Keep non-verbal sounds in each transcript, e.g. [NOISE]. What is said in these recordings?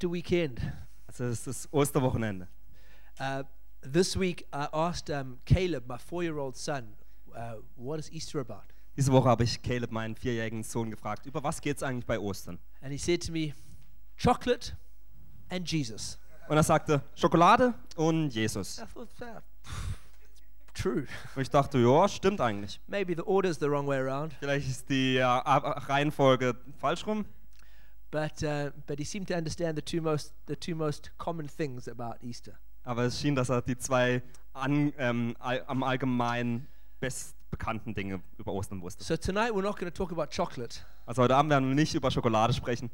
Easter weekend. Also es ist das Osterwochenende. Uh, this week, I asked um, Caleb, my four year old son, uh, what is Easter about? Diese Woche habe ich Caleb, meinen vierjährigen Sohn, gefragt, über was geht es eigentlich bei Ostern? And he said to me, chocolate and Jesus. Und er sagte, Schokolade und Jesus. I thought, "Ah, true. Und ich dachte, ja, stimmt eigentlich. Maybe the order's the wrong way around. Vielleicht ist die äh, Reihenfolge falsch rum. But, uh, but he seemed to understand the two, most, the two most common things about Easter. Aber es schien, dass er die zwei an, ähm, all, am allgemein bestbekannten Dinge über Ostern wusste. So tonight, we're not going to talk about chocolate. Also heute Abend werden wir nicht über Schokolade sprechen,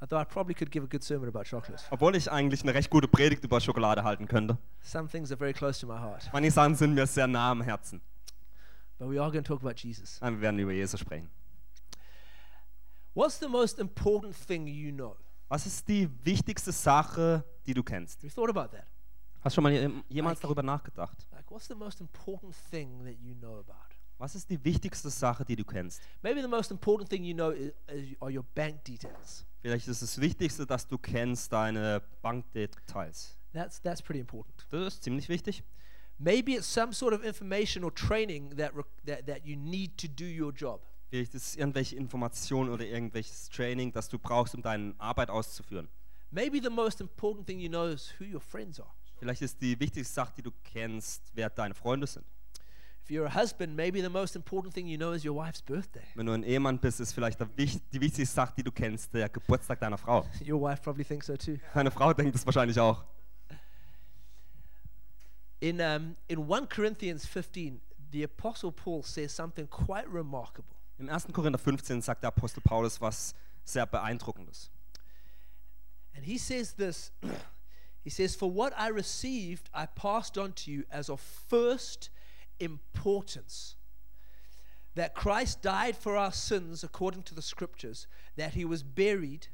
Although I probably could give a good sermon about chocolate. obwohl ich eigentlich eine recht gute Predigt über Schokolade halten könnte. Some things are very close to my heart. Manche Sachen sind mir sehr nah am Herzen. But we are going to talk about Jesus. Nein, Wir werden über Jesus sprechen. What's the most important thing you know? Was ist die wichtigste Sache, die du kennst? Have you thought about that? Hast du schon mal jem- jemals Like- darüber nachgedacht? Like, what's the most important thing that you know about? Was ist die wichtigste Sache, die du kennst? Maybe the most important thing you know is, is, are your bank details. Vielleicht ist das Wichtigste, dass du kennst deine Bankdetails. That's, that's pretty important. Das ist ziemlich wichtig. Maybe it's some sort of information or training that, that, that you need to do your job. Vielleicht ist es irgendwelche Informationen oder irgendwelches Training, das du brauchst, um deine Arbeit auszuführen. Maybe the most important thing you know is who your friends are. Vielleicht ist die wichtigste Sache, die du kennst, wer deine Freunde sind. If you're a husband, maybe the most important thing you know is your wife's birthday. Wenn du ein Ehemann bist, ist vielleicht die wichtigste Sache, die du kennst, der Geburtstag deiner Frau. [LAUGHS] Your wife probably thinks so too. Deine Frau denkt das wahrscheinlich auch. In, um, in 1 Corinthians 15, the Apostle Paul says something quite remarkable. Im 1. Korinther 15 sagt der Apostel Paulus was sehr beeindruckendes. And he says this [CLEARS THROAT] He says, For what I received, I passed on to you as of first importance that Christ died for our sins according to the scriptures, that he was buried,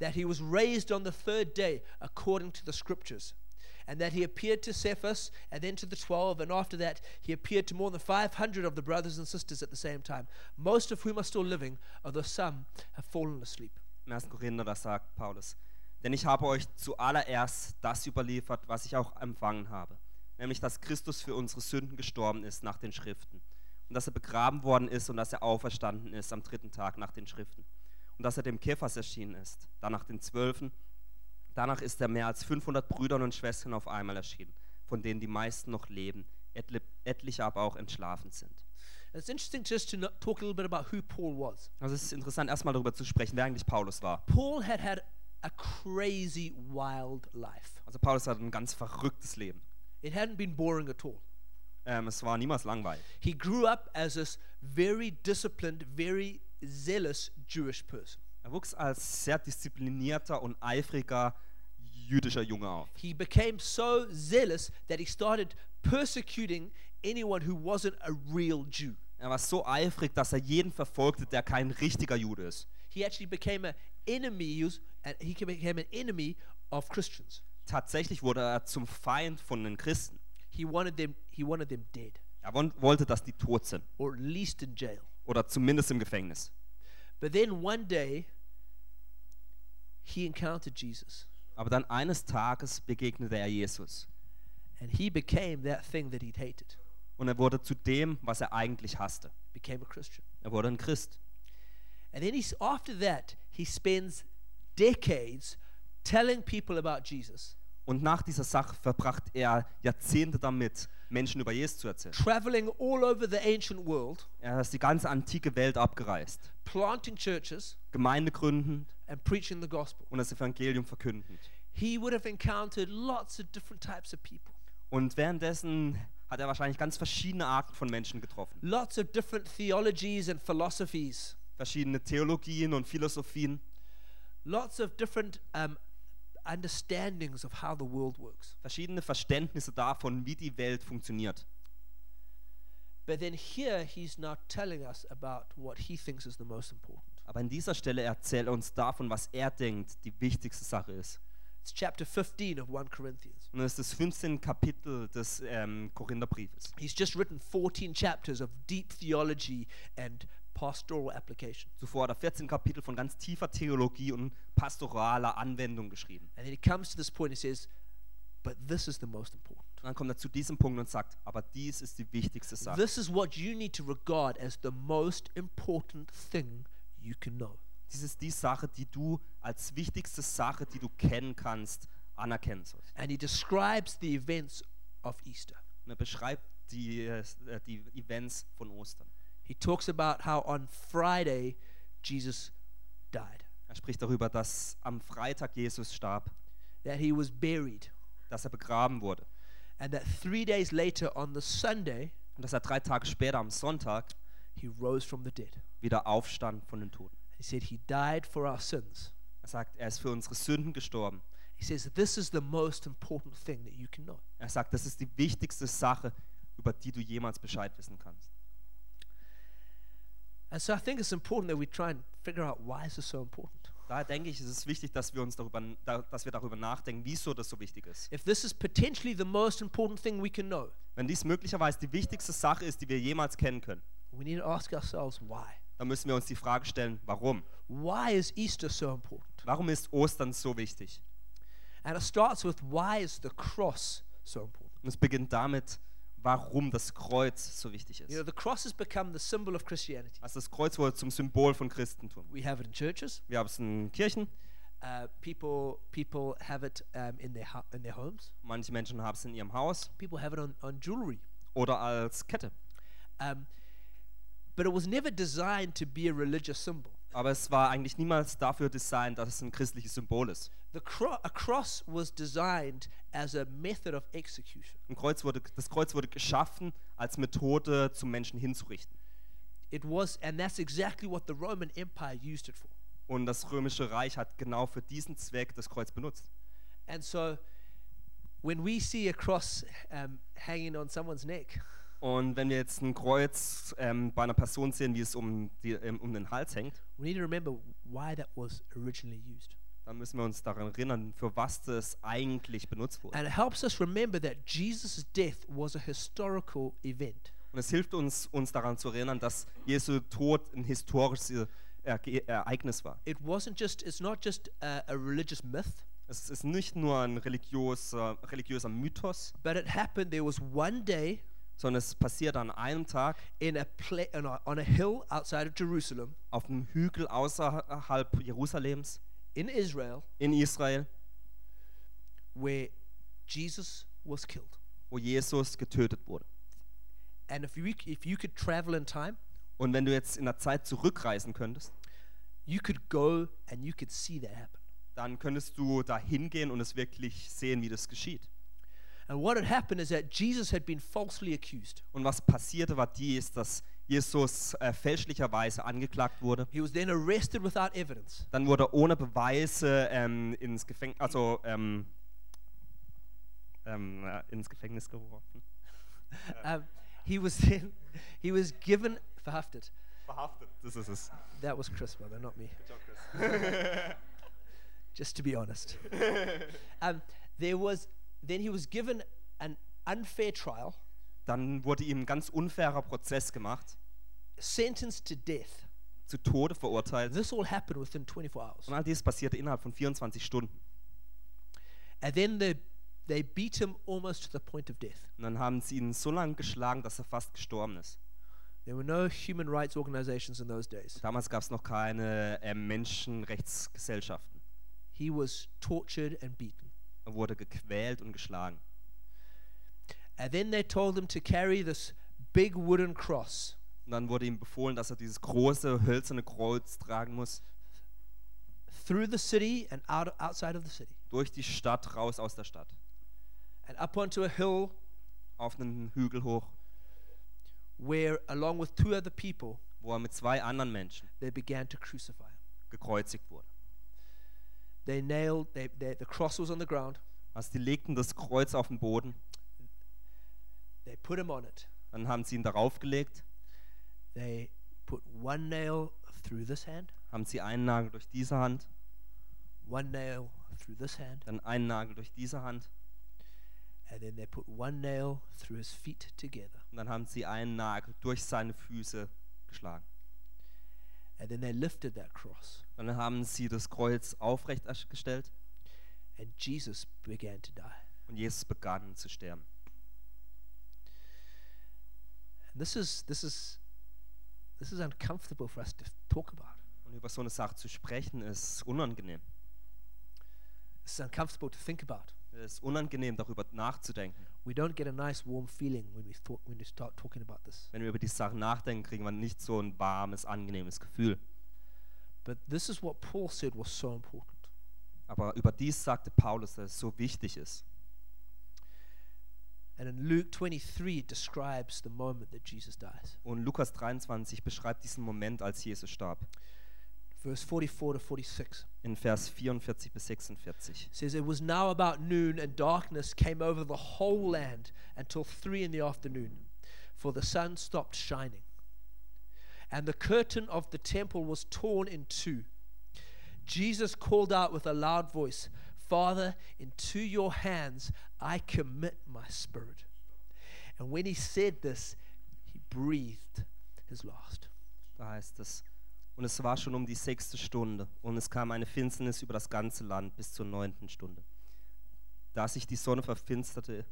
that he was raised on the third day according to the scriptures. And that he appeared to Cephas and then to the twelve, and after that he appeared to more than 500 of the brothers and sisters at the same time, most of whom are still living, although some have fallen asleep. Im 1. Korinther, sagt Paulus, denn ich habe euch zuallererst das überliefert, was ich auch empfangen habe, nämlich dass Christus für unsere Sünden gestorben ist nach den Schriften und dass er begraben worden ist und dass er auferstanden ist am dritten Tag nach den Schriften und dass er dem Kephas erschienen ist, danach den Zwölfen, danach ist er mehr als 500 Brüdern und Schwestern auf einmal erschienen, von denen die meisten noch leben, etli etliche aber auch entschlafen sind. It's interesting just to no- talk a little bit about who Paul was. Also es ist interessant, erstmal darüber zu sprechen, wer eigentlich Paulus war. Paul had had a crazy, wild life. Also Paulus hat ein ganz verrücktes Leben. It hadn't been boring at all. Ähm, es war niemals langweilig. He grew up as this very disciplined, very zealous Jewish person. Er wuchs als sehr disziplinierter und eifriger jüdischer Junge auf. He became so zealous that he started persecuting anyone who wasn't a real Jew. Er war so eifrig, dass er jeden verfolgte, der kein richtiger Jude ist. He actually became an enemy. And he became an enemy of Christians. Tatsächlich wurde er zum Feind von den Christen. He wanted them. He wanted them dead, Er wollte, dass die tot sind or at least in jail. oder zumindest im Gefängnis. But then one day, he encountered Jesus, Aber dann eines Tages begegnete er Jesus and he became that thing that he'd hated. und er wurde zu dem, was er eigentlich hasste. Became a Christian. Er wurde ein Christ. And then he's after that, he spends decades telling people about Jesus, Und nach dieser Sache verbrachte er Jahrzehnte damit, Menschen über Jesus zu erzählen. traveling all over the ancient world, Er ist die ganze antike Welt abgereist, planting churches Gemeinde gründend and preaching the gospel. und das Evangelium verkündend. He would have encountered lots of different types of people, Und währenddessen hat er wahrscheinlich ganz verschiedene Arten von Menschen getroffen. lots of different theologies and philosophies, Verschiedene Theologien und Philosophien, lots of different um, understandings of how the world works. verschiedene Verständnisse davon, wie die Welt funktioniert. But then here he's now telling us about what he thinks is the most important. Aber an dieser Stelle erzählt er uns davon, was er denkt, die wichtigste Sache ist. It's chapter 15 of 1 Corinthians. Und das ist das 15. Kapitel des ähm, Korintherbriefes. He's just written 14 chapters of deep theology and pastoral application. Zuvor hat er 14 Kapitel von ganz tiefer Theologie und pastoraler Anwendung geschrieben. And then he comes to this point and says, But this is the most important. Und dann kommt er zu diesem Punkt und sagt, aber dies ist die wichtigste Sache. This is what you need to regard as the most important thing you can know. Dies ist die Sache, die du als wichtigste Sache, die du kennen kannst, anerkennen sollst. And he describes the events of Easter. Und er beschreibt die, äh, die Events von Ostern. He talks about how on Friday Jesus died, Er spricht darüber, dass am Freitag Jesus starb, that he was buried, dass er begraben wurde and that three days later on the Sunday, und dass er drei Tage später am Sonntag he rose from the dead. wieder aufstand von den Toten. He said he died for our sins. Er sagt, er ist für unsere Sünden gestorben. He says this is the most important thing that you can know. Er sagt, das ist die wichtigste Sache, über die du jemals Bescheid wissen kannst. And so I think it's important that we try and figure out why is this so important. Daher denke ich, es ist wichtig, dass wir uns darüber, da- dass wir darüber nachdenken, wieso das so wichtig ist. If this is potentially the most important thing we can know, Wenn dies möglicherweise die wichtigste Sache ist, die wir jemals kennen können, we need to ask ourselves why. dann müssen wir uns die Frage stellen, warum? Why is Easter so important? Warum ist Ostern so wichtig? And it starts with why is the cross so important? Und es beginnt damit, warum das Kreuz so wichtig You know, ist. the cross has become the symbol of Christianity. Also das Kreuz wurde zum Symbol von Christentum. We have it in churches. Wir haben es in Kirchen, Uh, people people have it um, in their in their homes. manche Menschen haben es in ihrem Haus People have it on, on jewelry. oder als Kette. Um, but it was never designed to be a religious symbol. Aber es war eigentlich niemals dafür designt, dass es ein christliches Symbol ist. The cro- a cross was designed as a method of execution. Ein Kreuz wurde, das Kreuz wurde geschaffen als Methode, zum Menschen hinzurichten. It was, and that's exactly what the Roman Empire used it for. Und das römische Reich hat genau für diesen Zweck das Kreuz benutzt. And so, when we see a cross um, hanging on someone's neck, Und wenn wir jetzt ein Kreuz ähm, bei einer Person sehen, wie es um, die, ähm, um den Hals hängt, we need to remember why that was originally used. Dann müssen wir uns daran erinnern, für was das eigentlich benutzt wurde. And it helps us remember that Jesus' death was a historical event. Und es hilft uns, uns daran zu erinnern, dass Jesu Tod ein historisches Erge- Ereignis war. It wasn't just, it's not just a, a religious myth, Es ist nicht nur ein religiöser, religiöser Mythos, but it happened. There was one day sondern es passiert an einem Tag in a pla- on, a, on a hill outside of Jerusalem auf einem Hügel außerhalb Jerusalems in Israel in Israel, where Jesus was killed. wo Jesus getötet wurde. And if you, if you could travel in time, Und wenn du jetzt in der Zeit zurückreisen könntest, you could go and you could see that happen. dann könntest du da hingehen und es wirklich sehen, wie das geschieht. And what had happened is that Jesus had been falsely accused. Und was passierte, war dies, dass Jesus äh, fälschlicherweise angeklagt wurde. He was then arrested without evidence. Dann wurde er ohne Beweise ähm, ins, Gefäng also, ähm, ähm, äh, ins Gefängnis geworfen. [LAUGHS] Um, he was then he was given verhaftet. Verhaftet. Das ist es. That was Chris, brother, not me. [LAUGHS] Just to be honest. [LAUGHS] Um, there was then he was given an unfair trial, Dann wurde ihm ein ganz unfairer Prozess gemacht, sentenced to death. zu Tode verurteilt. This all happened within 24 hours. Und all dies passierte innerhalb von 24 Stunden. And then they they beat him almost to the point of death. Und dann haben sie ihn so lange geschlagen, dass er fast gestorben ist. There were no human rights organizations in those days. Damals gab es noch keine äh, Menschenrechtsgesellschaften. He was tortured and beaten. Er wurde gequält und geschlagen. And then they told him to carry this big wooden cross Und dann wurde ihm befohlen, dass er dieses große hölzerne Kreuz tragen muss, through the city and out outside of the city durch die Stadt, raus aus der Stadt, and up onto a hill auf einen Hügel hoch, where along with two other people wo er mit zwei anderen Menschen they began to crucify him. gekreuzigt wurde. They nailed they, they, the cross was on the ground. Also die legten das Kreuz auf den Boden, They put him on it. dann haben sie ihn darauf gelegt, They put one nail through this hand, haben sie einen Nagel durch diese Hand, one nail through this hand, dann einen Nagel durch diese Hand and then they put one nail through his feet together. und dann haben sie einen Nagel durch seine Füße geschlagen. And then they lifted that cross, Dann haben sie das Kreuz aufrecht gestellt and Jesus began to die. und Jesus begann zu sterben. And this is this is this is uncomfortable for us to talk about. Und über so eine Sache zu sprechen, ist unangenehm. It's uncomfortable to think about. Es ist unangenehm, darüber nachzudenken. We don't get a nice warm feeling when we thought when we start talking about this. Wenn wir über die Sachen nachdenken, kriegen wir nicht so ein warmes, angenehmes Gefühl. But this is what Paul said was so important. Aber über dies sagte Paulus, dass es so wichtig ist. And in Luke 23 it describes the moment that Jesus dies. Und Lukas 23 beschreibt diesen Moment, als Jesus starb. Verse 44 to 46 In Vers 44 bis 46. says it was now about noon and darkness came over the whole land until 3 in the afternoon for the sun stopped shining. And the curtain of the temple was torn in two. Jesus called out with a loud voice, Father, into your hands I commit my spirit. And when he said this, he breathed his last. Da heißt es, und es war schon um die sechste Stunde, und es kam eine Finsternis über das ganze Land bis zur neunten Stunde. Da sich die Sonne verfinsterte,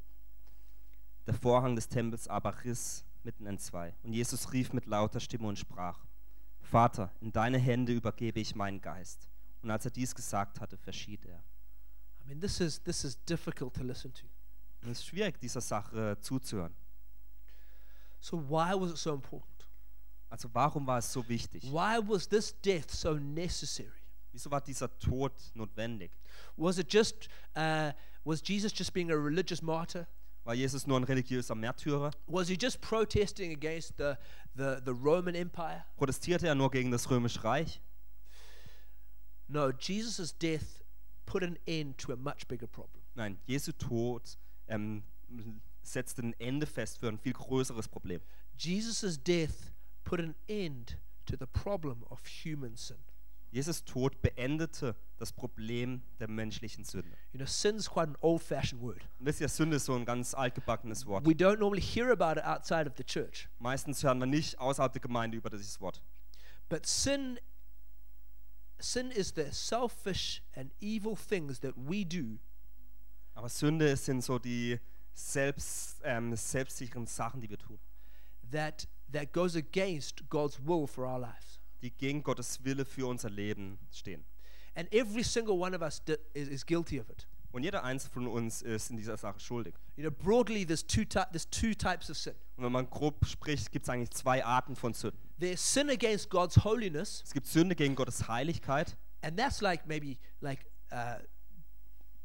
der Vorhang des Tempels aber riss mitten entzwei. Und Jesus rief mit lauter Stimme und sprach, Vater, in deine Hände übergebe ich meinen Geist. Und als er dies gesagt hatte, verschied er. Mean, this is, this is difficult to listen to. Es ist schwierig, dieser Sache zuzuhören. So, why was it so important? Also warum war es so wichtig? Why was this death so necessary? Wieso war dieser Tod notwendig? Was it just, uh, was Jesus just being a religious martyr? War Jesus nur ein religiöser Märtyrer? Was he just protesting against the, the, the Roman Empire? Protestierte er nur gegen das Römische Reich? No, Jesus' death put an end to a much bigger problem. Nein, Jesu Tod ähm, setzte ein Ende fest für ein viel größeres Problem. Jesus' death put an end to the problem of human sin. Jesus Tod beendete das Problem der menschlichen Sünde. You know, sin's quite an old fashioned word. Und wisst ihr, Sünde ist so ein ganz altgebackenes Wort. We don't normally hear about it outside of the church. Meistens hören wir nicht außerhalb der Gemeinde über dieses Wort. But sin sin is the selfish and evil things that we do Aber Sünde sind so die selbst, ähm, selbstsicheren Sachen, die wir tun, that that goes against God's will for our lives. die gegen Gottes Wille für unser Leben stehen. And every single one of us is, is guilty of it. Und jeder einzelne von uns ist in dieser Sache schuldig. You know, broadly, there's two, there's two types of sin. Und wenn man grob spricht, gibt es eigentlich zwei Arten von Sünden. There's sin against God's holiness, Es gibt Sünde gegen Gottes Heiligkeit. and that's like maybe like uh,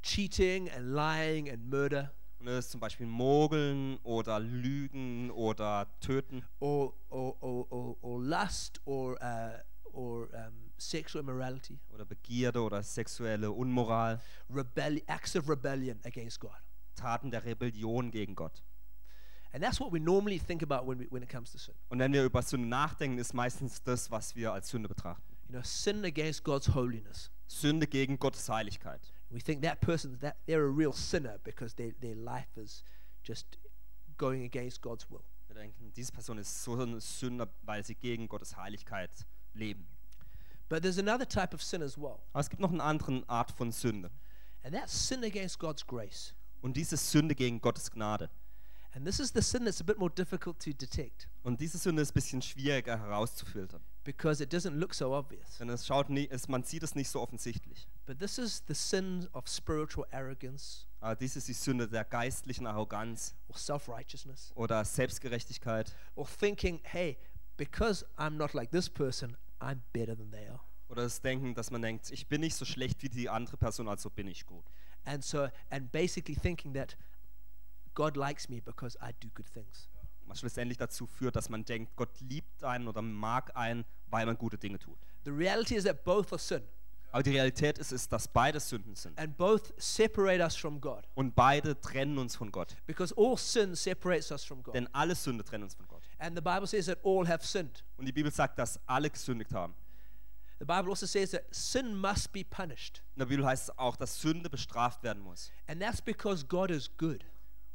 cheating and lying and murder, Und das ist zum Beispiel Mogeln oder Lügen oder Töten or or, or, or, or lust, or uh, or um, sexual immorality, oder Begierde oder sexuelle Unmoral, rebellion, acts of rebellion against God. Taten der Rebellion gegen Gott. And that's what we normally think about when, we, when it comes to sin. Und wenn wir über Sünde nachdenken, ist meistens das, was wir als Sünde betrachten. You know, sin against God's holiness. Sünde gegen Gottes Heiligkeit. We think that person that they're a real sinner because their their life is just going against God's will. Wir denken, diese Person ist so eine Sünder, weil sie gegen Gottes Heiligkeit leben. But there's another type of sin as well, Aber es gibt noch eine andere Art von Sünde. and that's sin against God's grace. Und diese Sünde gegen Gottes Gnade. And this is the sin that's a bit more difficult to detect Und diese Sünde ist ein bisschen schwieriger herauszufiltern. because it doesn't look so obvious. Denn es schaut nie, es, man sieht es nicht so offensichtlich. But this is the sin of spiritual arrogance Aber dies ist die Sünde der geistlichen Arroganz or self righteousness oder Selbstgerechtigkeit or thinking, hey, because I'm not like this person, I'm better than they are. oder das Denken, dass man denkt, ich bin nicht so schlecht wie die andere Person, also bin ich gut. And so, and basically thinking that God likes me because I do good things. Was schlussendlich dazu führt, dass man denkt, Gott liebt einen oder mag einen, weil man gute Dinge tut. The reality is that both are sin, Aber die Realität ist, ist, dass beide Sünden sind. and both separate us from God. Und beide trennen uns von Gott. Because all sin separates us from God. Denn alle Sünde trennen uns von Gott. And the Bible says that all have sinned. Und die Bibel sagt, dass alle gesündigt haben. The Bible also says that sin must be punished. In der Bibel heißt es auch, dass Sünde bestraft werden muss. And that's because God is good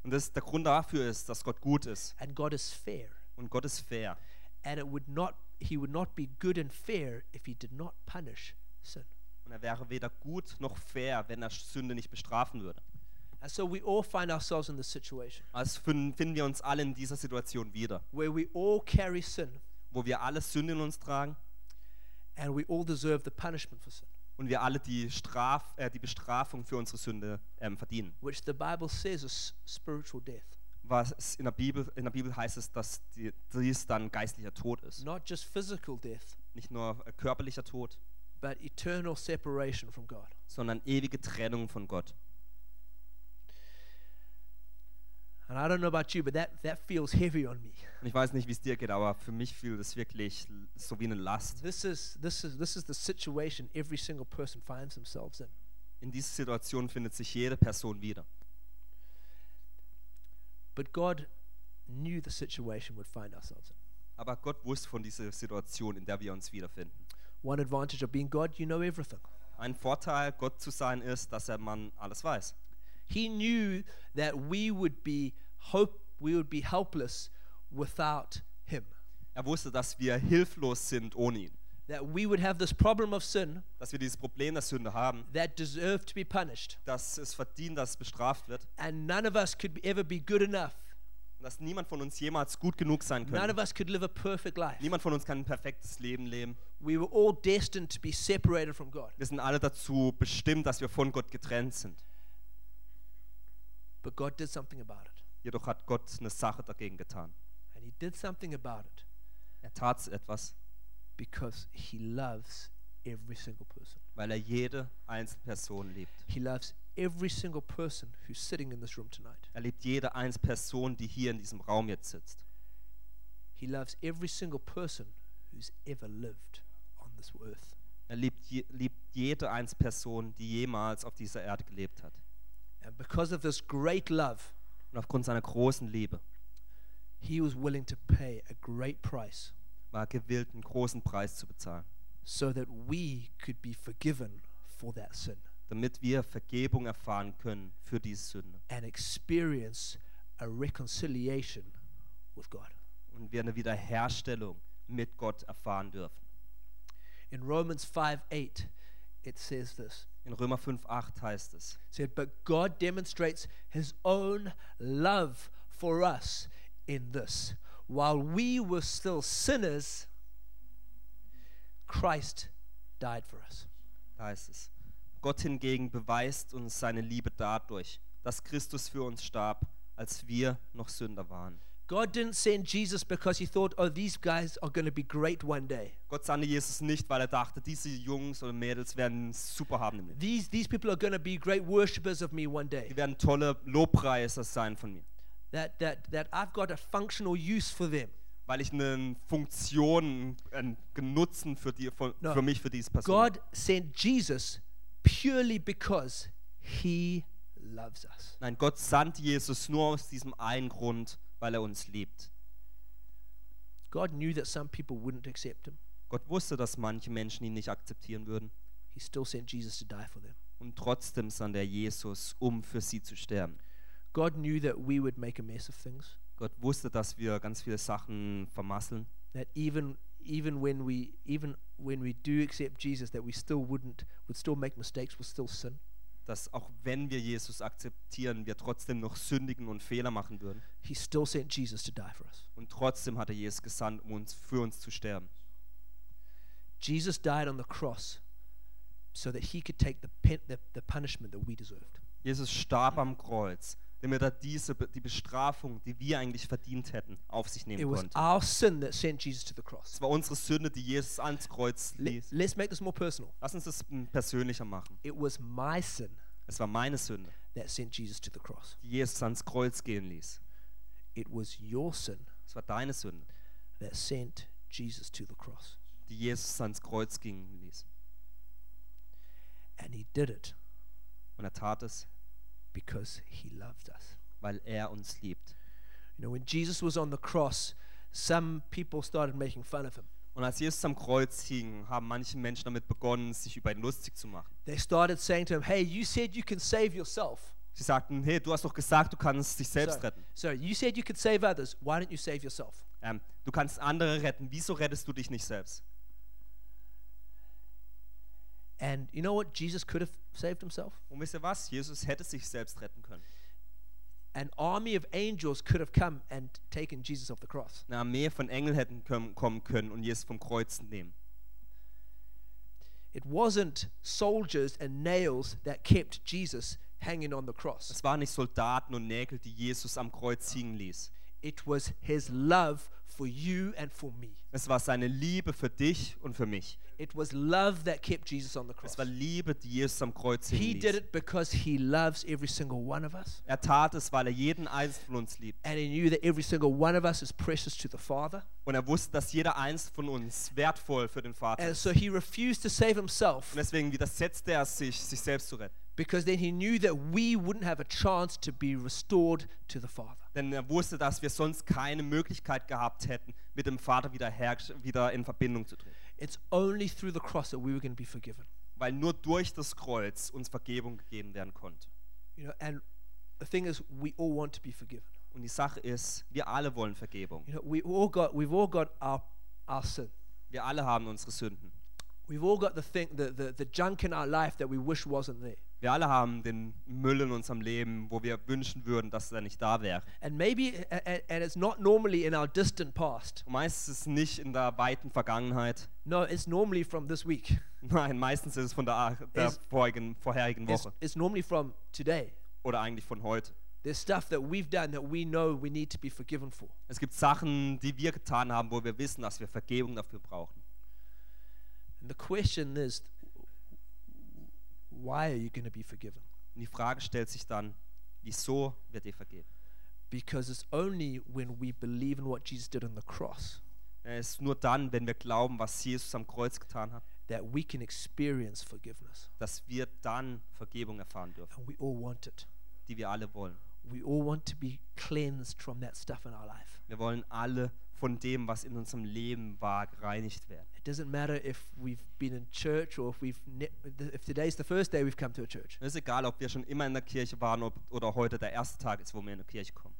Und das, der Grund dafür ist, dass Gott gut ist. and God is fair. Und Gott ist fair. And it would not he would not be good and fair if he did not punish sin. Und er wäre weder gut noch fair, wenn er Sünde nicht bestrafen würde. And so we all find ourselves in this situation Also fin- finden wir uns alle in dieser Situation wieder, where we all carry sin wo wir alle Sünde in uns tragen and we all deserve the punishment for sin, und wir alle die, Straf, äh, die Bestrafung für unsere Sünde ähm, verdienen. which the Bible says is spiritual death. Was in der Bibel, in der Bibel heißt es, dass die, dies dann geistlicher Tod ist. Not just physical death, Nicht nur äh, körperlicher Tod, but eternal separation from God. sondern ewige Trennung von Gott. And I don't know about you, but that, that feels heavy on me. Und ich weiß nicht, wie es dir geht, aber für mich fühlt es wirklich so wie eine Last. This is, this, is, this is the situation every single person finds themselves in. In dieser Situation findet sich jede Person wieder. But God knew the situation we'd find ourselves in. Aber Gott wusste von dieser Situation, in der wir uns wiederfinden. One advantage of being God, you know everything. Ein Vorteil, Gott zu sein, ist, dass er man alles weiß. He knew that we would be hope we would be helpless without him. Er wusste, dass wir hilflos sind ohne ihn. That we would have this problem of sin Dass wir dieses Problem der Sünde haben, that deserved to be punished. dass es verdient, dass es bestraft wird. And none of us could ever be good enough. Und dass niemand von uns jemals gut genug sein None of könnte. us could live a perfect life. Niemand von uns kann ein perfektes Leben leben. We were all destined to be separated from God. Wir sind alle dazu bestimmt, dass wir von Gott getrennt sind. But God did something about it. Jedoch hat Gott eine Sache dagegen getan. And he did something about it Er tat etwas, because he loves every single person. weil er jede einzelne Person liebt. He loves every single person who's sitting in this room tonight. Er liebt jede einzelne Person, die hier in diesem Raum jetzt sitzt. He loves every single person who's ever lived on this earth. Er liebt, je, liebt jede einzelne Person, die jemals auf dieser Erde gelebt hat. And because of this great love, Und aufgrund seiner großen Liebe he was willing to pay a great price war gewillt, einen großen Preis zu bezahlen, so that we could be forgiven for that sin damit wir Vergebung erfahren können für diese Sünde and experience a reconciliation with God. und wir eine Wiederherstellung mit Gott erfahren dürfen. In Romans 5 8, it says this. In Römer 5,8 heißt es, said, But God demonstrates his own love for us in this. While we were still sinners, Christ died for us. da heißt es, Gott hingegen beweist uns seine Liebe dadurch, dass Christus für uns starb, als wir noch Sünder waren. God didn't send Jesus because he thought, oh, these guys are going to be great one day. Gott sandte Jesus nicht, weil er dachte, diese Jungs oder Mädels werden super haben im Leben. These, these people are going to be great worshippers of me one day. Die werden tolle Lobpreiser sein von mir, That, that, that I've got a functional use for them. weil ich eine Funktion, einen Nutzen für, die, für, No. für mich, für diese Person God sent Jesus purely because he loves us. Nein, Gott sandte Jesus nur aus diesem einen Grund, weil er uns liebt. God knew that some people wouldn't accept him. Gott wusste, dass manche Menschen ihn nicht akzeptieren würden. He still sent Jesus to die for them. Und trotzdem sandte er Jesus, um für sie zu sterben. God knew that we would make a mess of things. Gott wusste, dass wir ganz viele Sachen vermasseln. That even even when we even when we do accept Jesus, that we still wouldn't would still make mistakes, would still sin. Dass auch wenn wir Jesus akzeptieren, wir trotzdem noch sündigen und Fehler machen würden. He still sent Jesus to die for us. Und trotzdem hat er Jesus gesandt, um uns, für uns zu sterben. Jesus died on the cross so that he could take the, the, the punishment that we deserved. Jesus starb am Kreuz, damit er diese, die Bestrafung, die wir eigentlich verdient hätten, auf sich It nehmen was konnte. our sin that sent Jesus to the cross. Es war unsere Sünde, die Jesus ans Kreuz ließ. let's make this more personal. Lass uns das mm, persönlicher machen. It was my sin Es war meine Sünde, that sent Jesus to the cross. die Jesus ans Kreuz gehen ließ. It was your sin Es war deine Sünde, that sent Jesus to the cross. die Jesus ans Kreuz gehen ließ. And he did it Und er tat es, because he loved us. weil er uns liebt. You know, when Jesus was on the cross, some people started making fun of him. Und als Jesus am Kreuz hing, haben manche Menschen damit begonnen, sich über ihn lustig zu machen. They started saying to him, Hey, you said you can save yourself. Sie sagten, hey, du hast doch gesagt, du kannst dich selbst So, retten. so you said you could save others. Why don't you save yourself? Ähm, du kannst andere retten. Wieso rettest du dich nicht selbst? And you know what? Jesus could have saved himself. Und wisst ihr was? Jesus hätte sich selbst retten können. An army of angels could have come and taken Jesus off the cross. Eine Armee von Engeln hätten kommen können und Jesus vom Kreuz nehmen. It wasn't soldiers and nails that kept Jesus hanging on the cross. Es waren nicht Soldaten und Nägel, die Jesus am Kreuz hingen ließ. It was his love for you and for me. Es war seine Liebe für dich und für mich. It was love that kept Jesus on the cross. Es war Liebe, die Jesus am Kreuz He hingen did it because he loves every single one of us. Er tat es, weil er jeden einzelnen von uns liebt. And he knew that every single one of us is precious to the Father. Und er wusste, dass jeder einzelne von uns wertvoll für den Vater And ist. so he refused to save himself Und deswegen widersetzte er sich, sich selbst zu retten. because then he knew that we wouldn't have a chance to be restored to the Father. Denn er wusste, dass wir sonst keine Möglichkeit gehabt hätten, mit dem Vater wieder, her, wieder in Verbindung zu treten. It's only through the cross that we were going to be forgiven. Weil nur durch das Kreuz uns Vergebung gegeben werden konnte. You know, and the thing is, we all want to be forgiven. Und die Sache ist, wir alle wollen Vergebung. You know, we all got, we've all got our, our sin. Wir alle haben unsere Sünden. We've all got the thing, the, the, the junk in our life that we wish wasn't there. Wir alle haben den Müll in unserem Leben, wo wir wünschen würden, dass er nicht da wäre. And maybe, and, and it's not normally in our distant past. Und meistens ist es nicht in der weiten Vergangenheit. No, it's normally from this week. Nein, meistens ist es von der, der Es- vorigen, vorherigen It's, Woche it's normally from today. oder eigentlich von heute. There's stuff that we've done that we know we need to be forgiven for. Es gibt Sachen, die wir getan haben, wo wir wissen, dass wir Vergebung dafür brauchen. And the question is, why are you going to be forgiven? Und die Frage stellt sich dann, wieso wird dir vergeben? Because it's only when we believe in what Jesus did on the cross Es ist nur dann, wenn wir glauben, was Jesus am Kreuz getan hat, that we can experience forgiveness. dass wir dann Vergebung erfahren dürfen, And we all want it. die wir alle wollen. We all want to be cleansed from that stuff in our life. Wir wollen alle von dem, was in unserem Leben war, gereinigt werden. It doesn't matter if we've been in church or if we've ne- if today's the first day we've come to a church. Es ist egal, ob wir schon immer in der Kirche waren ob, oder heute der erste Tag ist, wo wir in die Kirche kommen.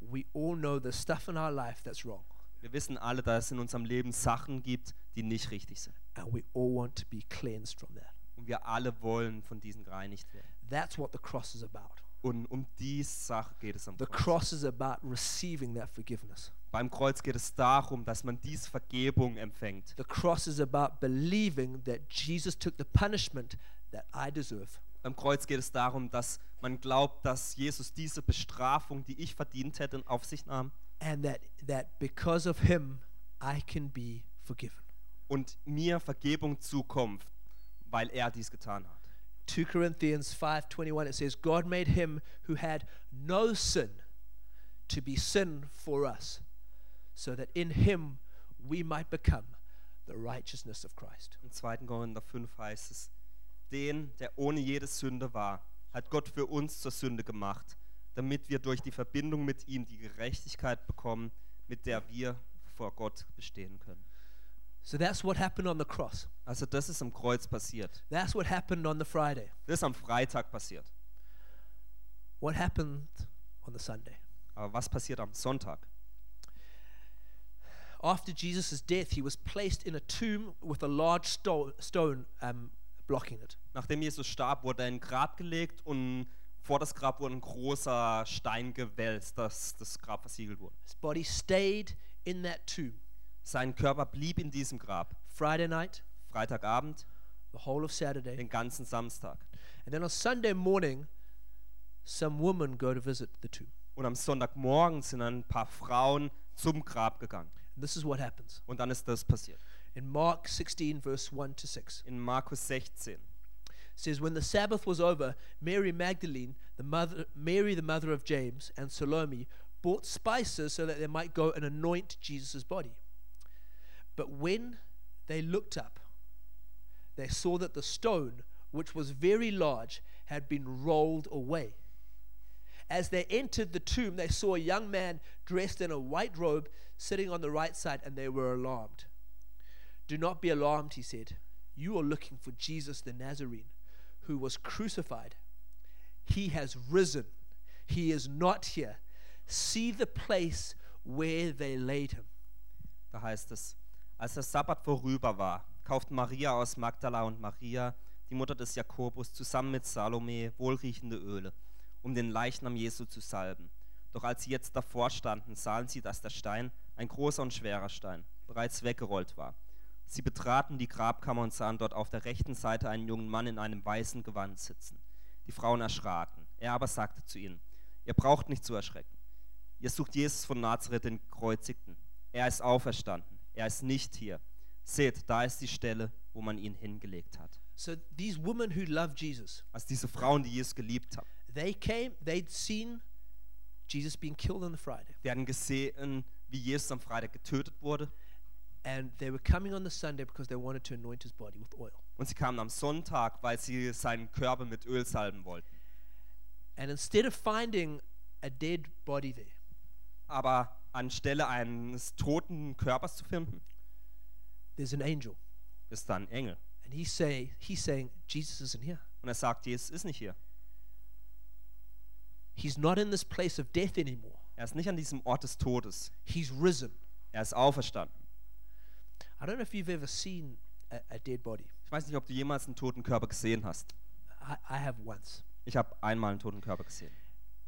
We all know the stuff in our life that's wrong, Wir wissen alle, dass es in unserem Leben Sachen gibt, die nicht richtig sind. and we all want to be cleansed from that. Und wir alle wollen von diesen gereinigt werden. That's what the cross is about. Und um die Sache geht es am The Kreuz. cross is about receiving that forgiveness. Beim Kreuz geht es darum, dass man diese Vergebung empfängt. The cross is about believing that Jesus took the punishment that I deserve. Beim Kreuz geht es darum, dass man glaubt, dass Jesus diese Bestrafung, die ich verdient hätte, auf sich nahm and that that because of him I can be forgiven. und mir Vergebung zukommt, weil er dies getan hat. 2 Corinthians 5:21 it says God made him who had no sin to be sin for us so that in him we might become the righteousness of Christ. Im 2. Korinther 5 heißt es, den, der ohne jede Sünde war, hat Gott für uns zur Sünde gemacht, damit wir durch die Verbindung mit ihm die Gerechtigkeit bekommen, mit der wir vor Gott bestehen können. So that's what happened on the cross. Also das ist am Kreuz passiert. That's what happened on the Friday. Das ist am Freitag passiert. What happened on the Sunday? Aber was passiert am Sonntag? After Jesus' death, he was placed in a tomb with a large sto- stone um, blocking it. Nachdem Jesus starb, wurde er in ein Grab gelegt und vor das Grab wurde ein großer Stein gewälzt, dass das Grab versiegelt wurde. His body stayed in that tomb Sein Körper blieb in diesem Grab. Friday night, Freitagabend, the whole of Saturday. den ganzen Samstag. And then on Sunday morning, some women go to visit the tomb. Und am Sonntagmorgen sind ein paar Frauen zum Grab gegangen. This is what happens. Und dann ist das passiert. In Mark 16, verse 1 to 6, In Markus 16. says, When the Sabbath was over, Mary Magdalene, the mother, Mary, the mother of James, and Salome bought spices so that they might go and anoint Jesus' body. But when they looked up, they saw that the stone, which was very large, had been rolled away. As they entered the tomb, they saw a young man dressed in a white robe sitting on the right side, and they were alarmed. Do not be alarmed, he said. You are looking for Jesus the Nazarene, who was crucified. He has risen. He is not here. See the place where they laid him. Da heißt es, als der Sabbat vorüber war, kauften Maria aus Magdala und Maria, die Mutter des Jakobus, zusammen mit Salome wohlriechende Öle, um den Leichnam Jesu zu salben. Doch als sie jetzt davor standen, sahen sie, dass der Stein, ein großer und schwerer Stein, bereits weggerollt war. Sie betraten die Grabkammer und sahen dort auf der rechten Seite einen jungen Mann in einem weißen Gewand sitzen. Die Frauen erschraken. Er aber sagte zu ihnen, ihr braucht nicht zu erschrecken. Ihr sucht Jesus von Nazareth, den Gekreuzigten. Er ist auferstanden. Er ist nicht hier. Seht, da ist die Stelle, wo man ihn hingelegt hat. So these women who loved Jesus, Also diese Frauen, die Jesus geliebt haben, they came, they'd seen Jesus being killed on the Friday. die hatten gesehen, wie Jesus am Freitag getötet wurde. And they were coming on the Sunday because they wanted to anoint his body with oil. Und sie kamen am Sonntag, weil sie seinen Körper mit Öl salben wollten. And instead of finding a dead body there, Aber anstelle eines toten Körpers zu finden, there's an angel. ist da ein Engel. And he say, he's saying, Jesus isn't here. Und er sagt, Jesus ist nicht hier. He's not in this place of death anymore. Er ist nicht an diesem Ort des Todes. He's risen. Er ist auferstanden. I don't know if you've ever seen a, a dead body. Ich weiß nicht, ob du jemals einen toten Körper gesehen hast. I, I have once. Ich habe einmal einen toten Körper gesehen.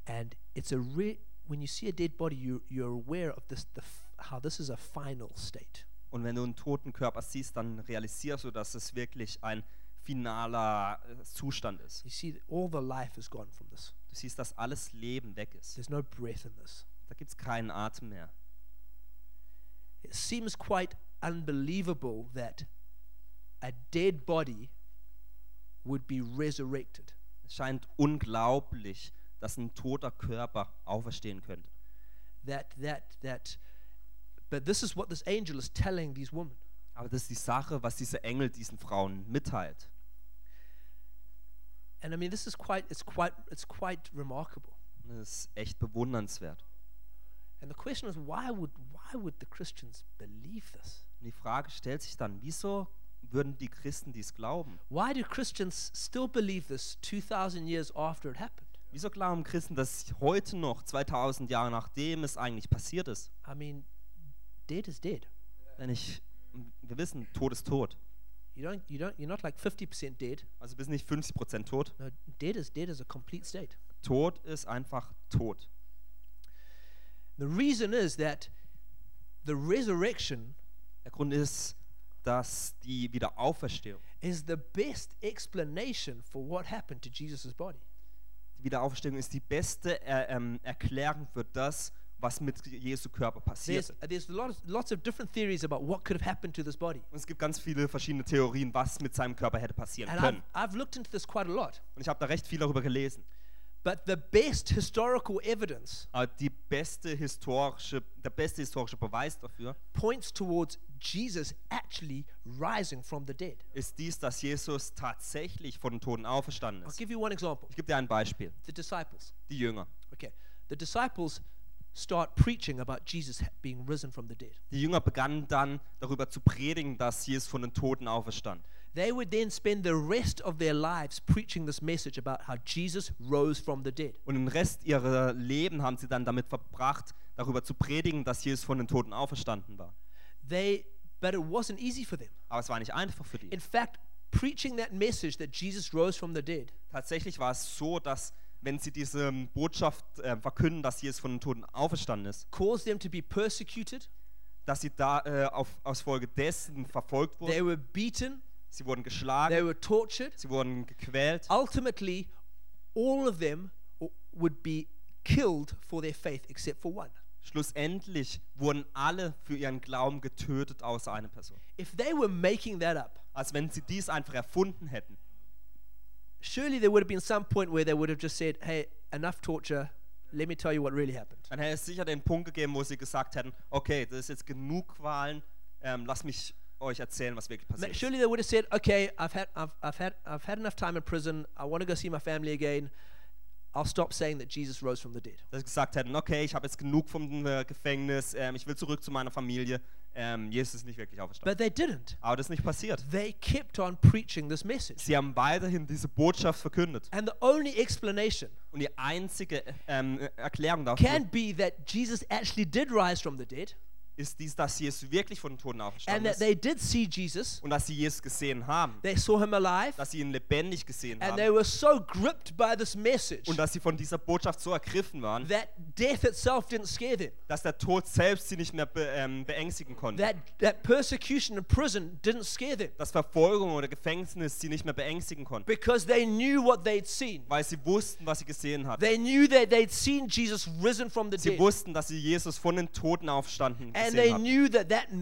And it's a re- when you see a dead body, you, you're aware of this, the how this is a final state. Und wenn du einen toten Körper siehst, dann realisierst du, dass es wirklich ein finaler äh, Zustand ist. You see, all the life is gone from this. Du siehst, dass alles Leben weg ist. There's no breath in this. Da gibt es keinen Atem mehr. It seems quite unbelievable that a dead body would be resurrected. Es scheint unglaublich, dass ein toter Körper auferstehen könnte. That that that. But this is what this angel is telling these women. Aber das ist die Sache, was dieser Engel diesen Frauen mitteilt. And I mean, this is quite. It's quite. It's quite remarkable. Das ist echt bewundernswert. And the question is, why would why would the Christians believe this? Und die Frage stellt sich dann, wieso würden die Christen dies glauben? Why do Christians still believe this 2,000 years after it happened? Wieso glauben Christen, dass heute noch, 2000 Jahre nachdem es eigentlich passiert ist? I mean, dead is dead. Wenn ich, wir wissen, Tod ist tot. You don't, you don't, you're not like 50% dead. Also bist nicht 50% tot. No, dead is dead is a complete state. Tod ist einfach tot. The reason is that the resurrection Der Grund ist, dass die Wiederauferstehung, is the best explanation for what happened to Jesus' body. die Wiederauferstehung ist die beste äh, ähm, Erklärung für das, was mit Jesu Körper There's, passiert. there's lots, lots of different theories about what could have happened to this body. Und es gibt ganz viele verschiedene Theorien, was mit seinem Körper hätte passieren And I've, können. I've looked into this quite a lot. Und ich habe da recht viel darüber gelesen. But the best historical evidence Aber die beste historische, der beste historische Beweis dafür points towards Jesus actually rising from the dead. ist dies, dass Jesus tatsächlich von den Toten auferstanden I'll ist. give you one example Ich gebe dir ein Beispiel. the disciples. Die Jünger. Okay, the disciples start preaching about Jesus being risen from the dead. Die Jünger begannen dann darüber zu predigen, dass Jesus von den Toten auferstand. They would then spend the rest of their lives preaching this message about how Jesus rose from the dead. Und den Rest ihrer Leben haben sie dann damit verbracht, darüber zu predigen, dass Jesus von den Toten auferstanden war. They, but it wasn't easy for them. Aber es war nicht einfach für die. In fact, preaching that message that Jesus rose from the dead Tatsächlich war es so, dass wenn sie diese ähm, Botschaft äh, verkünden, dass Jesus von den Toten auferstanden ist, caused them to be persecuted. dass sie da äh, auf, aus Folge dessen verfolgt They wurden. were beaten. Sie wurden They geschlagen, were tortured. sie wurden gequält. Ultimately, all of them would be killed for their faith except for one. Schlussendlich wurden alle für ihren Glauben getötet, außer eine Person. If they were making that up, Als wenn sie dies einfach erfunden hätten. Surely there would have been some point where they would have just said, hey, enough torture. Let me tell you what really happened. Dann hätte es sicher den Punkt gegeben, wo sie gesagt hätten, okay, das ist jetzt genug Qualen, ähm, lasst mich euch erzählen, was wirklich passiert ist. Surely they would have said, okay, I've had, I've, I've, had, I've had enough time in prison. I want to go see my family again. I'll stop saying that Jesus rose from the dead. Dass sie gesagt hätten, okay, ich habe jetzt genug vom äh, Gefängnis, ähm, ich will zurück zu meiner Familie, ähm, Jesus ist nicht wirklich auferstanden. But they didn't. Aber das ist nicht passiert. They kept on preaching this message. Sie haben weiterhin diese Botschaft verkündet. And the only explanation Und die einzige ähm, Erklärung dafür can be that Jesus actually did rise from the dead ist dies, dass Jesus wirklich von den Toten and auferstanden that ist they did see Jesus. und dass sie Jesus gesehen haben, They saw him alive dass sie ihn lebendig gesehen and they haben were so gripped by this message und dass sie von dieser Botschaft so ergriffen waren, that death itself didn't scare them. dass der Tod selbst sie nicht mehr be ähm, beängstigen konnte. That, that persecution in prison didn't scare them Dass Verfolgung oder Gefängnis sie nicht mehr beängstigen konnte, because they knew what they'd seen. weil sie wussten, was sie gesehen hatten. They knew that they'd seen Jesus risen from the Sie dead. wussten, dass sie Jesus von den Toten aufstanden And they gesehen that that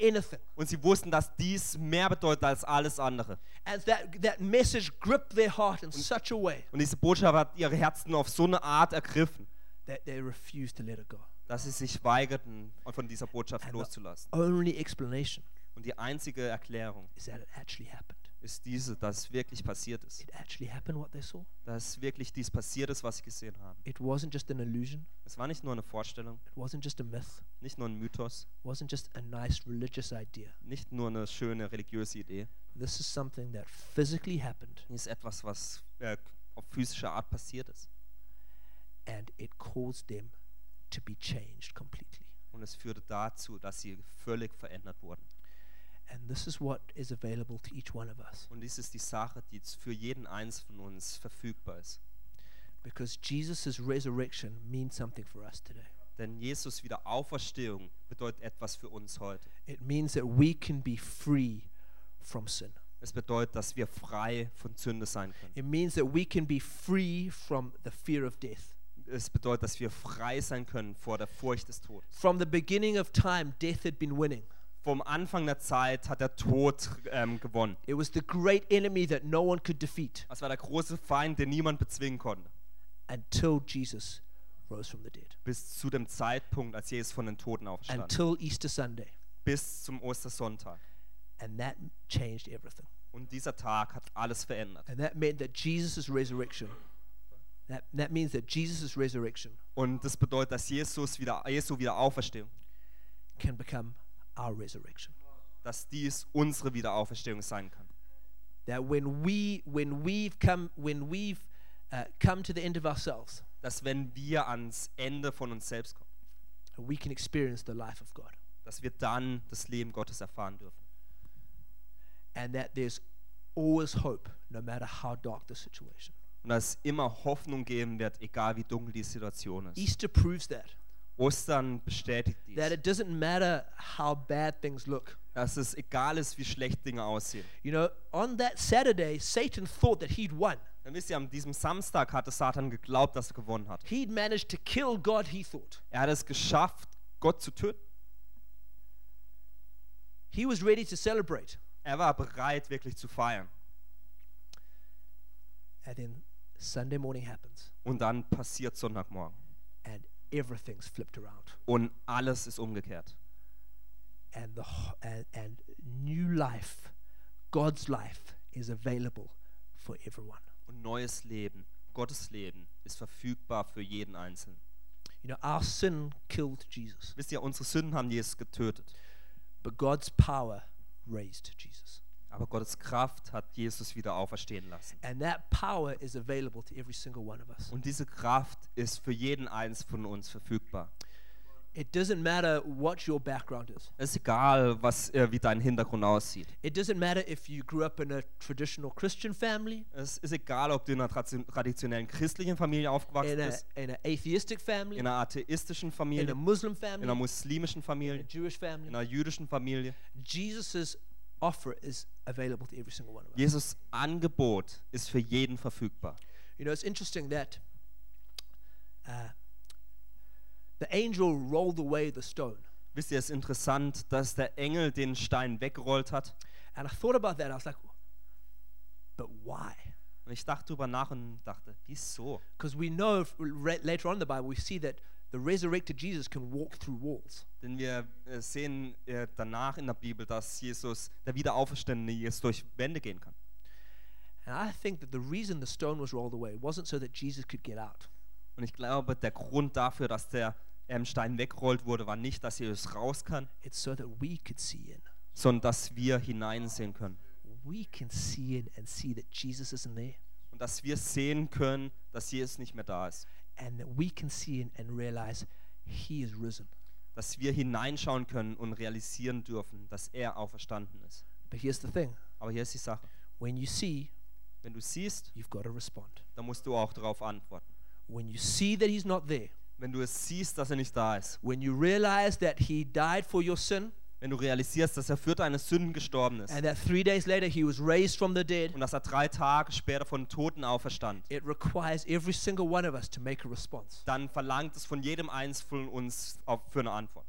anything. Und sie wussten, dass dies mehr bedeutet als alles andere. And that, that message gripped their heart in such a way Und diese Botschaft hat ihre Herzen auf so eine Art ergriffen, that they refused to let it go. dass sie sich weigerten, von dieser Botschaft And loszulassen. Und die einzige Erklärung is that it actually happened. Ist diese, dass wirklich passiert ist. It actually happened what they saw. Dass wirklich dies passiert ist, was sie gesehen haben. It wasn't just an illusion, Es war nicht nur eine Vorstellung, it wasn't just a myth, nicht nur ein Mythos, it wasn't just a nice religious idea. nicht nur eine schöne religiöse Idee. This is something that physically happened Es ist etwas, was äh, auf physische Art passiert ist. and it caused them to be changed completely. Und es führte dazu, dass sie völlig verändert wurden. And this is what is available to each one of us Und dies ist die Sache, die für jeden eins von uns verfügbar ist. because Jesus' resurrection means something for us today. Denn Jesus wieder Auferstehung bedeutet etwas für uns heute. It means that we can be free from sin. Es bedeutet, dass wir frei von Sünde sein können. It means that we can be free from the fear of death. Es bedeutet, dass wir frei sein können vor der Furcht des Todes. From the beginning of time, death had been winning. Vom Anfang der Zeit hat der Tod ähm, gewonnen. It was the great enemy that no one could defeat Das war der große Feind, den niemand bezwingen konnte. until Jesus rose from the dead, Bis zu dem Zeitpunkt, als Jesus von den Toten auferstand. until Easter Sunday. Bis zum Ostersonntag. And that changed everything. Und dieser Tag hat alles verändert. And that meant that Jesus' resurrection, that, that means that Jesus' resurrection Und das bedeutet, dass Jesus wieder, Jesu wieder Auferstehung, can become our resurrection. dass dies unsere Wiederauferstehung sein kann. That when we when we've come when we've uh, come to the end of ourselves, Dass wenn wir ans Ende von uns selbst kommen, we can experience the life of God. dass wir dann das Leben Gottes erfahren dürfen. And that there's always hope, no matter how dark the situation. Und dass es immer Hoffnung geben wird, egal wie dunkel die Situation ist. Easter proves that. Ostern bestätigt That dies. it doesn't matter how bad things look. Dass es egal ist, wie schlecht Dinge aussehen. You know, on that Saturday, Satan thought that he'd won. Dann wisst ihr, an diesem Samstag hatte Satan geglaubt, dass er gewonnen hat. He'd managed to kill God, he thought. Er hat es geschafft, Gott zu töten. He was ready to celebrate. Er war bereit, wirklich zu feiern. And then Sunday morning happens, Und dann passiert Sonntagmorgen. Everything's flipped around. Und alles ist umgekehrt. And, the, and, and new life, God's life, is available for everyone. Und neues Leben, Gottes Leben, ist verfügbar für jeden Einzelnen. You know, our sin killed Jesus, Wisst ihr, unsere Sünden haben Jesus getötet. but God's power raised Jesus. Aber Gottes Kraft hat Jesus wieder auferstehen lassen. And that power is available to every single one of us. Und diese Kraft ist für jeden eins von uns verfügbar. It doesn't matter what your background is. Es ist egal, was, äh, wie dein Hintergrund aussieht. It doesn't matter if you grew up in a traditional Christian family, Es ist egal, ob du in einer tradi- traditionellen christlichen Familie aufgewachsen in a, bist, in an atheistic family, in einer atheistischen in a Familie, Muslim in family, einer muslimischen in a Familie, Jewish family. in einer jüdischen Familie. Jesus' offer is available to every single one of us. Jesus Angebot ist für jeden verfügbar. You know, it's interesting that uh, the angel rolled away the stone. Wisst ihr, es ist interessant, dass der Engel den Stein weggerollt hat. And I thought about that. I was like, but why? Und ich dachte darüber nach und dachte, wieso? Because we know later on in the Bible, we see that the resurrected Jesus can walk through walls. Denn wir äh, sehen äh, danach in der Bibel, dass Jesus, der Wiederauferstandene Jesus, durch Wände gehen kann. And I think that the reason the stone was rolled away wasn't so that Jesus could get out. Und ich glaube, der Grund dafür, dass der ähm, Stein wegrollt wurde, war nicht, dass Jesus raus kann, it's so that we could see in. sondern dass wir hineinsehen können. We can see in and see that Jesus isn't there. Und dass wir sehen können, dass Jesus nicht mehr da ist. And that we can see and realize he is risen. Dass wir hineinschauen können und realisieren dürfen, dass er auferstanden ist. But here's the thing Aber hier ist die Sache. when you see, Wenn du siehst, you've got to respond. dann musst du auch darauf antworten. When you see that he's not there, Wenn du es siehst, dass er nicht da ist. when you realize that he died for your sin, Wenn du realisierst, dass er für deine Sünden gestorben ist. and that three days later he was raised from the dead, Und dass er drei Tage später von den Toten auferstand. it requires every single one of us to make a response. Dann verlangt es von jedem Einzelnen von uns für eine Antwort.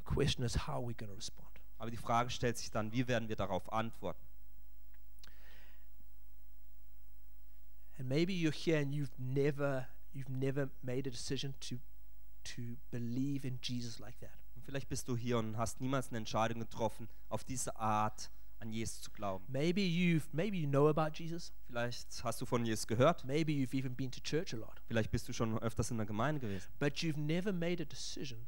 The question is, how are we going to respond? Aber die Frage stellt sich dann, wie werden wir darauf antworten? And maybe you're here and you've never, you've never made a decision to, to believe in Jesus like that. Vielleicht bist du hier und hast niemals eine Entscheidung getroffen, auf diese Art an Jesus zu glauben. Maybe you've, maybe you know about Jesus. Vielleicht hast du von Jesus gehört. Maybe you've even been to church a lot, Vielleicht bist du schon öfters in der Gemeinde gewesen. but you've never made a decision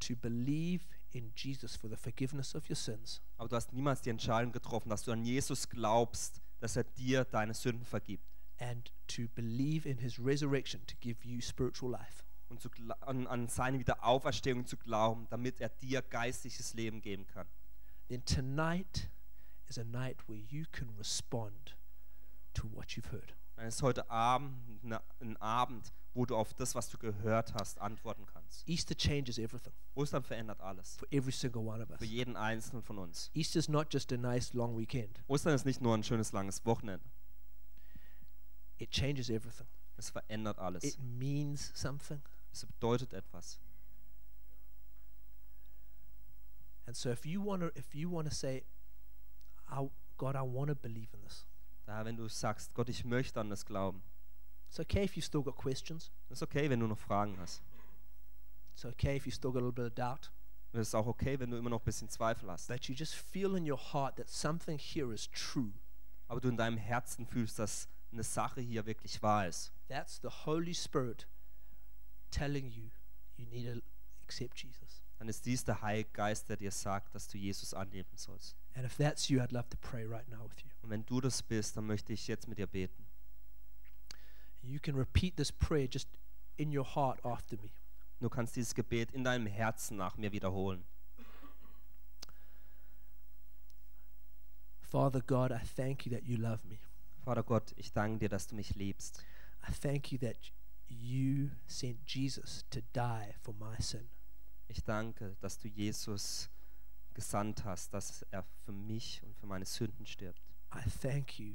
to believe in Jesus for the forgiveness of your sins Aber du hast niemals die Entscheidung getroffen, dass du an Jesus glaubst, dass er dir deine Sünden vergibt. and to believe in his resurrection to give you spiritual life. Und zu, an, an seine Wiederauferstehung zu glauben, damit er dir geistliches Leben geben kann. Then tonight is a night where you can respond to what you've heard. Dann ist heute Abend ne- ein Abend, wo du auf das, was du gehört hast, antworten kannst. Easter changes everything Ostern verändert alles. for every single one of us. Für jeden Einzelnen von uns. Easter's not just a nice long weekend, Ostern ist nicht nur ein schönes langes Wochenende. it changes everything. Es verändert alles. It means something. Es bedeutet etwas. And so if you want to if you want to say I, God, I want to believe in this. Daher, wenn du sagst, Gott, ich möchte an das glauben, It's okay if you've still got questions. ist okay, wenn du noch Fragen hast. It's okay if you still got a little bit of doubt. Und es ist auch okay, wenn du immer noch ein bisschen Zweifel hast. But you just feel in your heart that something here is true. Aber du in deinem Herzen fühlst, dass eine Sache hier wirklich wahr ist. That's the Holy Spirit telling you you need to accept Jesus. Dann ist dies der Heilige Geist, der dir sagt, dass du Jesus annehmen sollst. And if that's you, I'd love to pray right now with you. Und wenn du das bist, dann möchte ich jetzt mit dir beten. You can repeat this prayer just in your heart after me. Du kannst dieses Gebet in deinem Herzen nach mir wiederholen. Father God, I thank you that you love me. Vater Gott, ich danke dir, dass du mich liebst. I thank you that you sent Jesus to die for my sin. Ich danke, dass du Jesus gesandt hast, dass er für mich und für meine Sünden stirbt. I thank you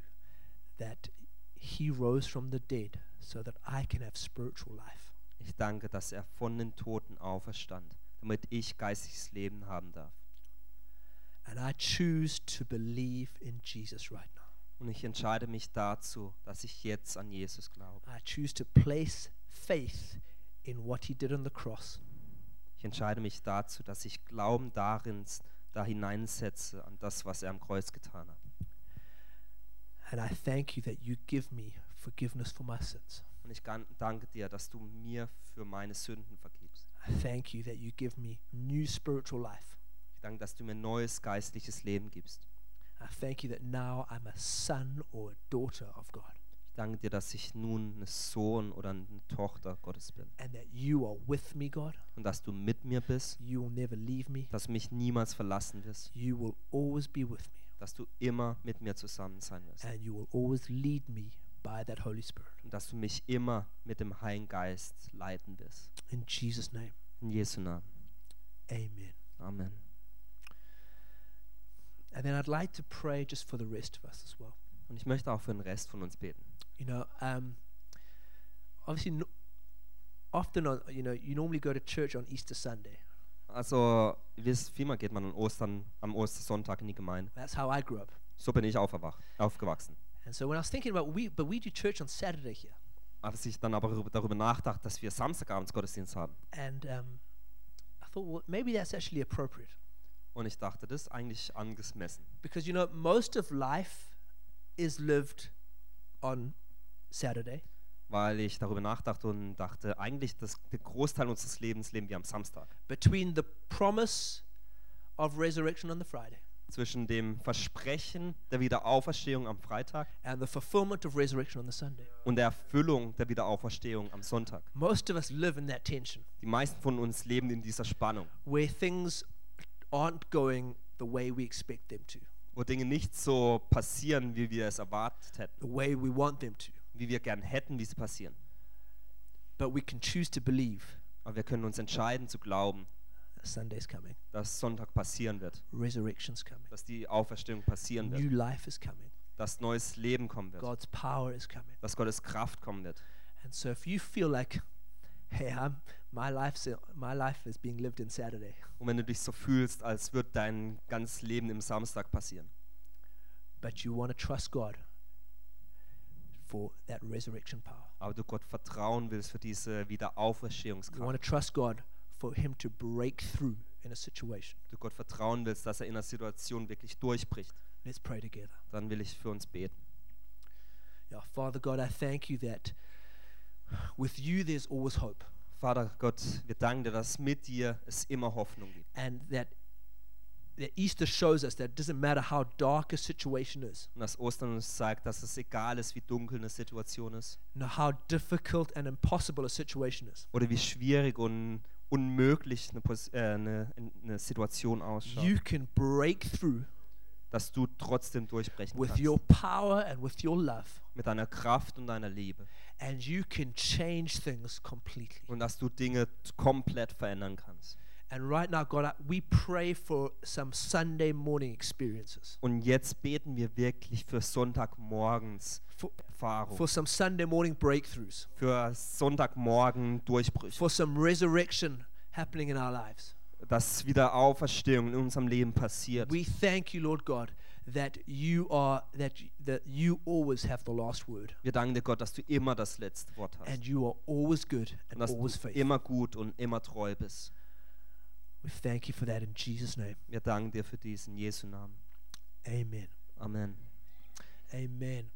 that he rose from the dead so that I can have spiritual life. Ich danke, dass er von den Toten auferstand, damit ich geistiges Leben haben darf. And I choose to believe in Jesus right now. Und ich entscheide mich dazu, dass ich jetzt an Jesus glaube. I choose to place faith in what he did on the cross. Ich entscheide mich dazu, dass ich Glauben darin da hineinsetze an das, was er am Kreuz getan hat. And I thank you that you give me forgiveness for my sins. Und ich danke dir, dass du mir für meine Sünden vergibst. I thank you that you give me new spiritual life. Ich danke, dass du mir neues geistliches Leben gibst. I thank you that now I'm a son or a daughter of God Ich danke dir, dass ich nun ein Sohn oder eine Tochter Gottes bin. and that you are with me, God. Und dass du mit mir bist, You will never leave me. dass du mich niemals verlassen wirst, You will always be with me dass du immer mit mir zusammen sein wirst. and you will always lead me by that Holy Spirit. Und dass du mich immer mit dem Heiligen Geist leiten wirst. In Jesus' name, In Jesu Namen. amen. Amen. And then I'd like to pray just for the rest of us as well. Und ich möchte auch für den Rest von uns beten. You know, um, obviously, no, often, on, you know, you normally go to church on Easter Sunday. Also, wisst, vielmal geht man an Ostern, am Ostersonntag in die Gemeinde. That's how I grew up. So bin ich aufgewacht, aufgewachsen. And so when I was thinking about we, but we do church on Saturday here, Als ich dann aber darüber- darüber nachdachte, dass wir Samstagabends Gottesdienst haben. and um, I thought, well, maybe that's actually appropriate Und ich dachte, das ist eigentlich angemessen. because you know most of life is lived on Saturday, weil ich darüber nachdachte und dachte, eigentlich das, der Großteil unseres Lebens leben wir am Samstag. between the promise of resurrection on the Friday Zwischen dem Versprechen der Wiederauferstehung am Freitag and the fulfillment of resurrection on the Sunday. und der Erfüllung der Wiederauferstehung am Sonntag. Most of us live in that tension Die meisten von uns leben in dieser Spannung, where things aren't going the way we expect them to, wo Dinge nicht so passieren, wie wir es erwartet hätten, the way we want them to. wie wir gern hätten, wie sie passieren. But we can choose to believe Aber wir können uns entscheiden zu glauben, that Sunday's coming, dass Sonntag passieren wird, resurrection's coming, dass die Auferstehung passieren new wird, life is coming, dass neues Leben kommen wird, God's power is coming. dass Gottes Kraft kommen wird. And so if you feel like, hey, I'm, my, life's, my life is being lived in Saturday, Und wenn du dich so fühlst, als würde dein ganzes Leben im Samstag passieren, but you want to trust God for that resurrection power. aber du Gott vertrauen willst für diese You want Wiederauferstehungskraft, to trust God for Him to break through in a situation. du Gott vertrauen willst, dass er in einer Situation wirklich durchbricht, Let's pray together. dann will ich für uns beten. Yeah, Father God, I thank you that with you there's always hope, Vater Gott, wir danken dir, dass mit dir es immer Hoffnung gibt. and that that Easter shows us that it doesn't matter how dark a situation is, Und dass Ostern uns zeigt, dass es egal ist, wie dunkel eine Situation ist no how difficult and impossible a situation is. oder wie schwierig und unmöglich eine, äh, eine, eine Situation ausschaut, You can break through dass du trotzdem durchbrechen with kannst. your power and with your love, mit deiner Kraft und deiner Liebe. and you can change things completely. Und dass du Dinge komplett verändern kannst. And right now, God, we pray for some Sunday morning experiences, Und jetzt beten wir wirklich für Sonntagmorgens for, Erfahrung, for some Sunday morning breakthroughs, für Sonntagmorgen Durchbrüche, for some resurrection happening in our lives. Dass wieder Auferstehung in unserem Leben passiert. We thank you, Lord God, that you are that that you always have the last word, Wir danken dir, Gott, dass du immer das letzte Wort hast. and you are always good Und and dass always du faithful. immer gut und immer treu bist. We thank you for that in Jesus' name. Wir danken dir für diesen Jesu Namen. Amen. Amen. Amen.